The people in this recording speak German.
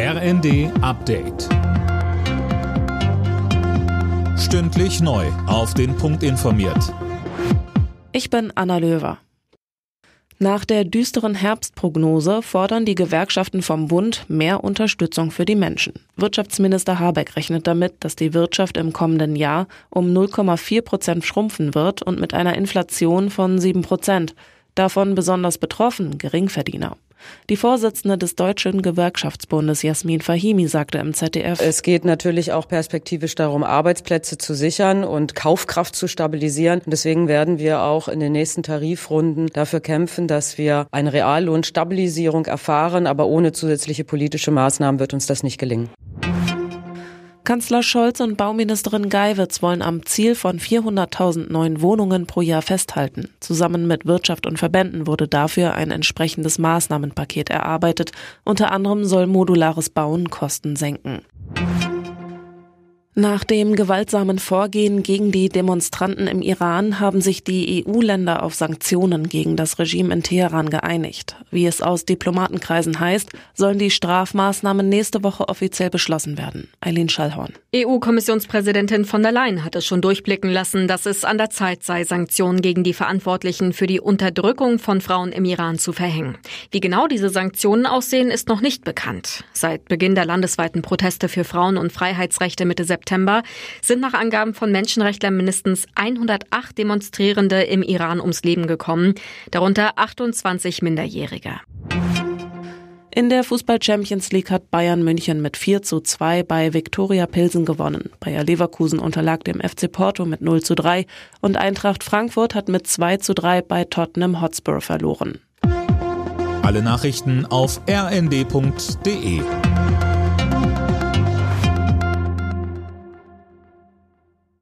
RND Update. Stündlich neu. Auf den Punkt informiert. Ich bin Anna Löwer. Nach der düsteren Herbstprognose fordern die Gewerkschaften vom Bund mehr Unterstützung für die Menschen. Wirtschaftsminister Habeck rechnet damit, dass die Wirtschaft im kommenden Jahr um 0,4 Prozent schrumpfen wird und mit einer Inflation von 7 Prozent. Davon besonders betroffen Geringverdiener. Die Vorsitzende des Deutschen Gewerkschaftsbundes Jasmin Fahimi sagte im ZDF, es geht natürlich auch perspektivisch darum, Arbeitsplätze zu sichern und Kaufkraft zu stabilisieren. Deswegen werden wir auch in den nächsten Tarifrunden dafür kämpfen, dass wir eine Reallohnstabilisierung erfahren. Aber ohne zusätzliche politische Maßnahmen wird uns das nicht gelingen. Kanzler Scholz und Bauministerin Geiwitz wollen am Ziel von 400.000 neuen Wohnungen pro Jahr festhalten. Zusammen mit Wirtschaft und Verbänden wurde dafür ein entsprechendes Maßnahmenpaket erarbeitet. Unter anderem soll modulares Bauen Kosten senken. Nach dem gewaltsamen Vorgehen gegen die Demonstranten im Iran haben sich die EU-Länder auf Sanktionen gegen das Regime in Teheran geeinigt. Wie es aus Diplomatenkreisen heißt, sollen die Strafmaßnahmen nächste Woche offiziell beschlossen werden. Eileen Schallhorn. EU-Kommissionspräsidentin von der Leyen hat es schon durchblicken lassen, dass es an der Zeit sei, Sanktionen gegen die Verantwortlichen für die Unterdrückung von Frauen im Iran zu verhängen. Wie genau diese Sanktionen aussehen, ist noch nicht bekannt. Seit Beginn der landesweiten Proteste für Frauen- und Freiheitsrechte Mitte September September sind nach Angaben von Menschenrechtlern mindestens 108 Demonstrierende im Iran ums Leben gekommen, darunter 28 Minderjährige. In der Fußball Champions League hat Bayern München mit 4 zu 2 bei Viktoria Pilsen gewonnen. Bayer Leverkusen unterlag dem FC Porto mit 0 zu 3 und Eintracht Frankfurt hat mit 2 zu 3 bei Tottenham Hotspur verloren. Alle Nachrichten auf rnd.de